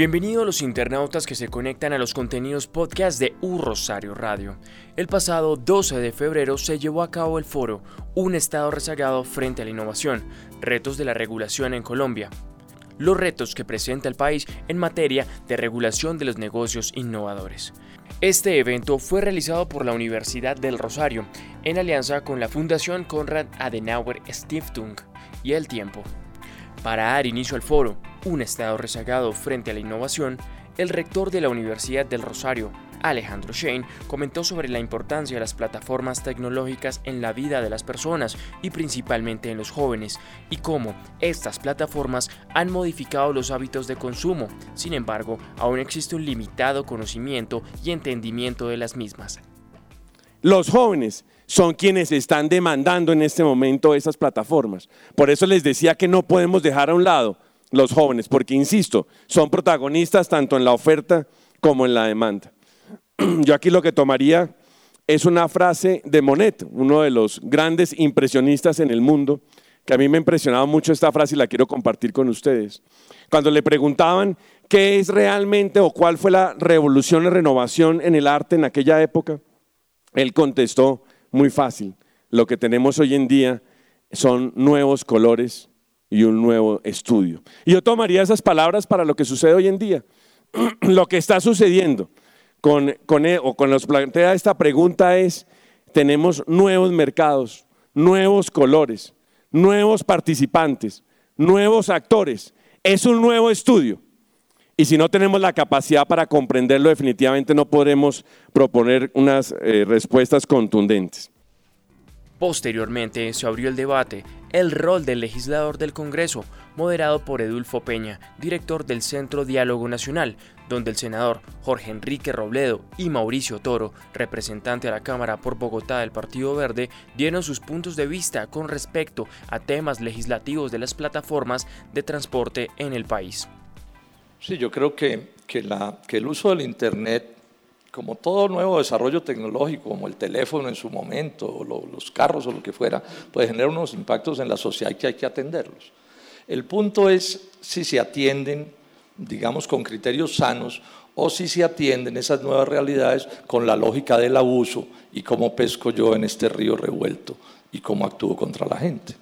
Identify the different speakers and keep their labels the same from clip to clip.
Speaker 1: Bienvenidos los internautas que se conectan a los contenidos podcast de U Rosario Radio. El pasado 12 de febrero se llevó a cabo el foro Un Estado rezagado frente a la innovación, retos de la regulación en Colombia. Los retos que presenta el país en materia de regulación de los negocios innovadores. Este evento fue realizado por la Universidad del Rosario en alianza con la Fundación Konrad Adenauer Stiftung y El Tiempo. Para dar inicio al foro, un estado rezagado frente a la innovación, el rector de la Universidad del Rosario, Alejandro Shane, comentó sobre la importancia de las plataformas tecnológicas en la vida de las personas y principalmente en los jóvenes, y cómo estas plataformas han modificado los hábitos de consumo. Sin embargo, aún existe un limitado conocimiento y entendimiento de las mismas.
Speaker 2: Los jóvenes son quienes están demandando en este momento esas plataformas. Por eso les decía que no podemos dejar a un lado los jóvenes, porque, insisto, son protagonistas tanto en la oferta como en la demanda. Yo aquí lo que tomaría es una frase de Monet, uno de los grandes impresionistas en el mundo, que a mí me ha impresionado mucho esta frase y la quiero compartir con ustedes. Cuando le preguntaban qué es realmente o cuál fue la revolución y renovación en el arte en aquella época, él contestó, muy fácil. Lo que tenemos hoy en día son nuevos colores y un nuevo estudio. Y yo tomaría esas palabras para lo que sucede hoy en día. lo que está sucediendo con, con, e, o con los plantea esta pregunta es, tenemos nuevos mercados, nuevos colores, nuevos participantes, nuevos actores. Es un nuevo estudio. Y si no tenemos la capacidad para comprenderlo, definitivamente no podremos proponer unas eh, respuestas contundentes.
Speaker 1: Posteriormente se abrió el debate, el rol del legislador del Congreso, moderado por Edulfo Peña, director del Centro Diálogo Nacional, donde el senador Jorge Enrique Robledo y Mauricio Toro, representante a la Cámara por Bogotá del Partido Verde, dieron sus puntos de vista con respecto a temas legislativos de las plataformas de transporte en el país.
Speaker 3: Sí, yo creo que, que, la, que el uso del Internet como todo nuevo desarrollo tecnológico, como el teléfono en su momento, o los carros o lo que fuera, puede generar unos impactos en la sociedad que hay que atenderlos. El punto es si se atienden, digamos, con criterios sanos o si se atienden esas nuevas realidades con la lógica del abuso y cómo pesco yo en este río revuelto y cómo actúo contra la gente.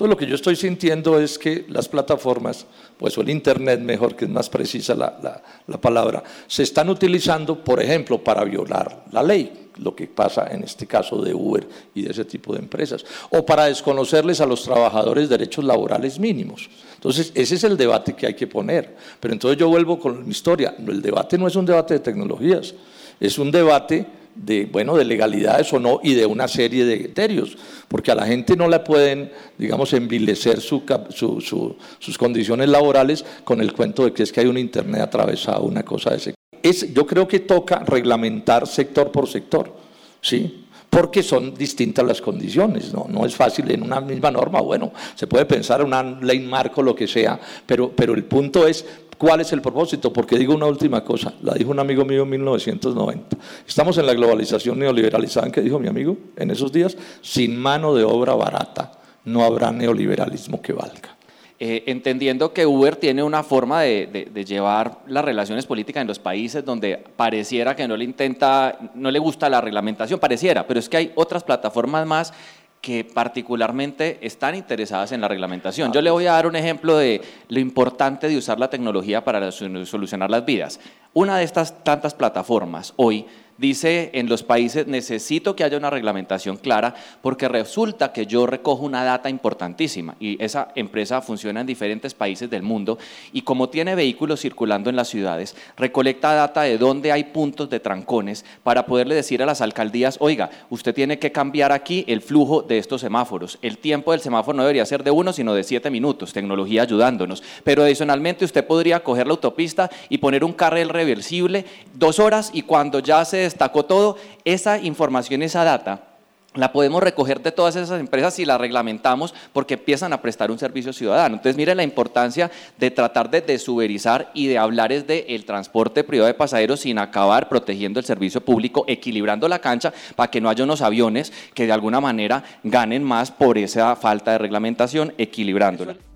Speaker 3: Entonces lo que yo estoy sintiendo es que las plataformas, pues o el Internet mejor, que es más precisa la, la, palabra, se están utilizando, por ejemplo, para violar la ley, lo que pasa en este caso de Uber y de ese tipo de empresas, o para desconocerles a los trabajadores derechos laborales mínimos. Entonces, ese es el debate que hay que poner. Pero entonces yo vuelvo con mi historia. El debate no es un debate de tecnologías, es un debate de, bueno, de legalidades o no y de una serie de criterios, porque a la gente no le pueden, digamos, envilecer sus condiciones laborales con el cuento de que es que hay un Internet atravesado, una cosa de ese. Es, yo creo que toca reglamentar sector por sector, ¿sí? porque son distintas las condiciones, ¿no? no es fácil en una misma norma, bueno, se puede pensar en una ley marco, lo que sea, pero, pero el punto es ¿Cuál es el propósito? Porque digo una última cosa, la dijo un amigo mío en 1990. Estamos en la globalización neoliberalizada, que dijo mi amigo en esos días, sin mano de obra barata no habrá neoliberalismo que valga.
Speaker 4: Eh, entendiendo que Uber tiene una forma de, llevar las relaciones políticas en los países donde pareciera que no le intenta, no le gusta la reglamentación, pareciera, pero es que hay otras plataformas más que particularmente están interesadas en la reglamentación. Yo le voy a dar un ejemplo de lo importante de usar la tecnología para solucionar las vidas. Una de estas tantas plataformas hoy dice en los países necesito que haya una reglamentación clara porque resulta que yo recojo una data importantísima y esa empresa funciona en diferentes países del mundo y como tiene vehículos circulando en las ciudades, recolecta data de dónde hay puntos de trancones para poderle decir a las alcaldías, oiga, usted tiene que cambiar aquí el flujo de estos semáforos. El tiempo del semáforo no debería ser de uno, sino de siete minutos, tecnología ayudándonos. Pero adicionalmente usted podría coger la autopista y poner un carril reversible dos horas y cuando ya se destacó todo, esa información, esa data, la podemos recoger de todas esas empresas si la reglamentamos porque empiezan a prestar un servicio ciudadano. Entonces, mire la importancia de tratar de desuberizar y de hablar es de el transporte privado de pasajeros sin acabar protegiendo el servicio público, equilibrando la cancha para que no haya unos aviones que de alguna manera ganen más por esa falta de reglamentación, equilibrándola.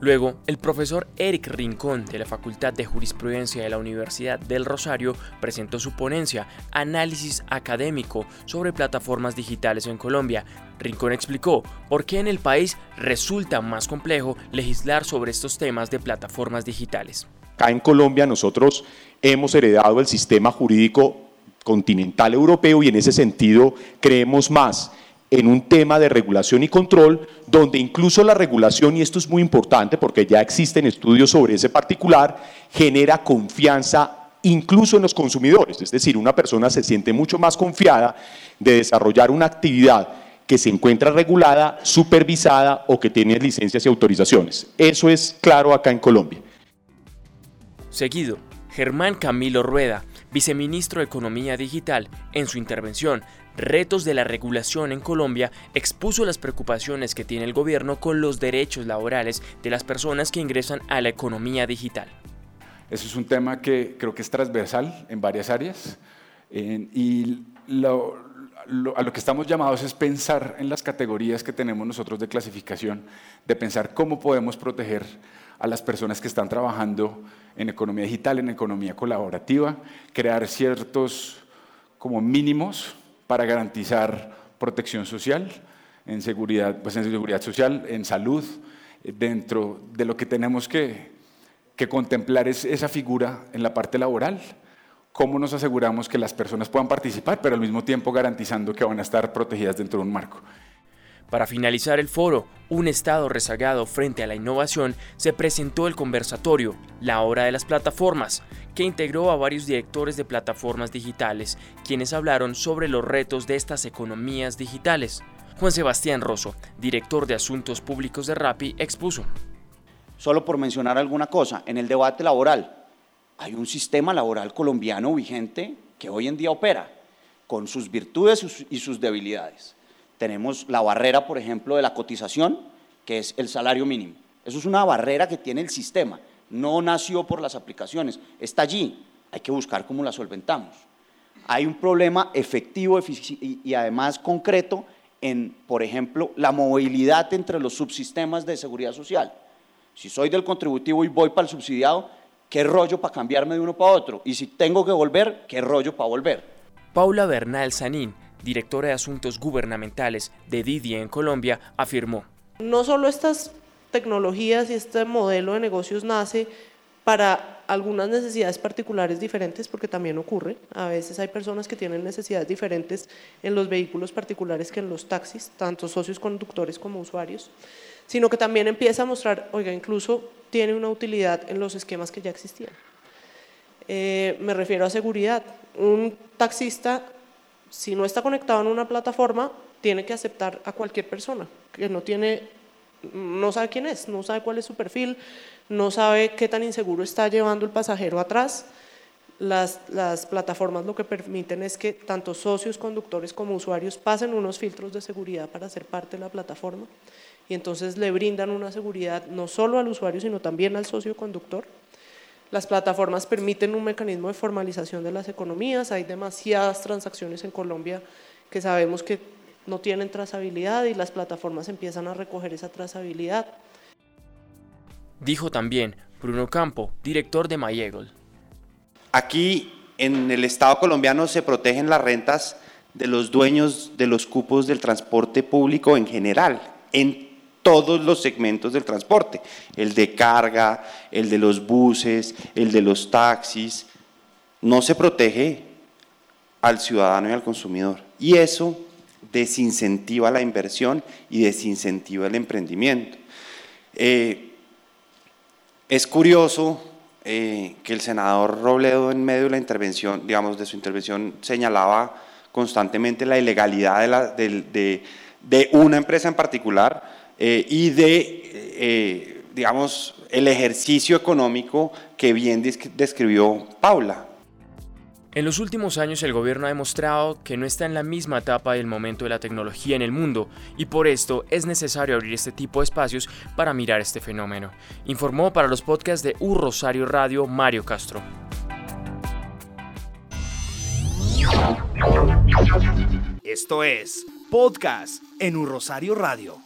Speaker 1: Luego, el profesor Eric Rincón de la Facultad de Jurisprudencia de la Universidad del Rosario presentó su ponencia Análisis académico sobre plataformas digitales en Colombia. Rincón explicó por qué en el país resulta más complejo legislar sobre estos temas de plataformas digitales.
Speaker 5: Acá en Colombia nosotros hemos heredado el sistema jurídico continental europeo y en ese sentido creemos más en un tema de regulación y control, donde incluso la regulación, y esto es muy importante porque ya existen estudios sobre ese particular, genera confianza incluso en los consumidores. Es decir, una persona se siente mucho más confiada de desarrollar una actividad que se encuentra regulada, supervisada o que tiene licencias y autorizaciones. Eso es claro acá en Colombia.
Speaker 1: Seguido, Germán Camilo Rueda, viceministro de Economía Digital, en su intervención Retos de la regulación en Colombia expuso las preocupaciones que tiene el gobierno con los derechos laborales de las personas que ingresan a la economía digital.
Speaker 6: Eso es un tema que creo que es transversal en varias áreas y a lo que estamos llamados es pensar en las categorías que tenemos nosotros de clasificación, de pensar cómo podemos proteger a las personas que están trabajando en economía digital, en economía colaborativa, crear ciertos como mínimos para garantizar protección social, en seguridad, pues en seguridad social, en salud, dentro de lo que tenemos que, que contemplar es esa figura en la parte laboral, cómo nos aseguramos que las personas puedan participar, pero al mismo tiempo garantizando que van a estar protegidas dentro de un marco.
Speaker 1: Para finalizar el foro, un Estado rezagado frente a la innovación, se presentó el conversatorio La Hora de las Plataformas, que integró a varios directores de plataformas digitales, quienes hablaron sobre los retos de estas economías digitales. Juan Sebastián Rosso, director de Asuntos Públicos de Rappi, expuso.
Speaker 7: Solo por mencionar alguna cosa, en el debate laboral, hay un sistema laboral colombiano vigente que hoy en día opera, con sus virtudes y sus debilidades. Tenemos la barrera, por ejemplo, de la cotización, que es el salario mínimo. Eso es una barrera que tiene el sistema, no nació por las aplicaciones, está allí, hay que buscar cómo la solventamos. Hay un problema efectivo y además concreto en, por ejemplo, la movilidad entre los subsistemas de seguridad social. Si soy del contributivo y voy para el subsidiado, ¿qué rollo para cambiarme de uno para otro? Y si tengo que volver, ¿qué rollo para volver?
Speaker 1: Paula Bernal Sanín directora de Asuntos Gubernamentales de Didi en Colombia, afirmó.
Speaker 8: No solo estas tecnologías y este modelo de negocios nace para algunas necesidades particulares diferentes, porque también ocurre. A veces hay personas que tienen necesidades diferentes en los vehículos particulares que en los taxis, tanto socios conductores como usuarios, sino que también empieza a mostrar, oiga, incluso tiene una utilidad en los esquemas que ya existían. Eh, me refiero a seguridad. Un taxista si no está conectado en una plataforma, tiene que aceptar a cualquier persona que no tiene, no sabe quién es, no sabe cuál es su perfil, no sabe qué tan inseguro está llevando el pasajero atrás. Las, las, plataformas lo que permiten es que tanto socios, conductores como usuarios pasen unos filtros de seguridad para ser parte de la plataforma y entonces le brindan una seguridad no solo al usuario, sino también al socio conductor. Las plataformas permiten un mecanismo de formalización de las economías, hay demasiadas transacciones en Colombia que sabemos que no tienen trazabilidad y las plataformas empiezan a recoger esa trazabilidad.
Speaker 1: Dijo también Bruno Campo, director de Mayegol.
Speaker 9: Aquí en el Estado colombiano se protegen las rentas de los dueños de los cupos del transporte público en general, en todos los segmentos del transporte, el de carga, el de los buses, el de los taxis, no se protege al ciudadano y al consumidor. Y eso desincentiva la inversión y desincentiva el emprendimiento. Eh, es curioso eh, que el senador Robledo en medio de la intervención, digamos, de su intervención, señalaba constantemente la ilegalidad de, de, una empresa en particular eh, y de, digamos, el ejercicio económico que bien describió Paula.
Speaker 1: En los últimos años el gobierno ha demostrado que no está en la misma etapa del momento de la tecnología en el mundo y por esto es necesario abrir este tipo de espacios para mirar este fenómeno. Informó para los podcasts de U Rosario Radio Mario Castro.
Speaker 10: Esto es Podcast en U Rosario Radio.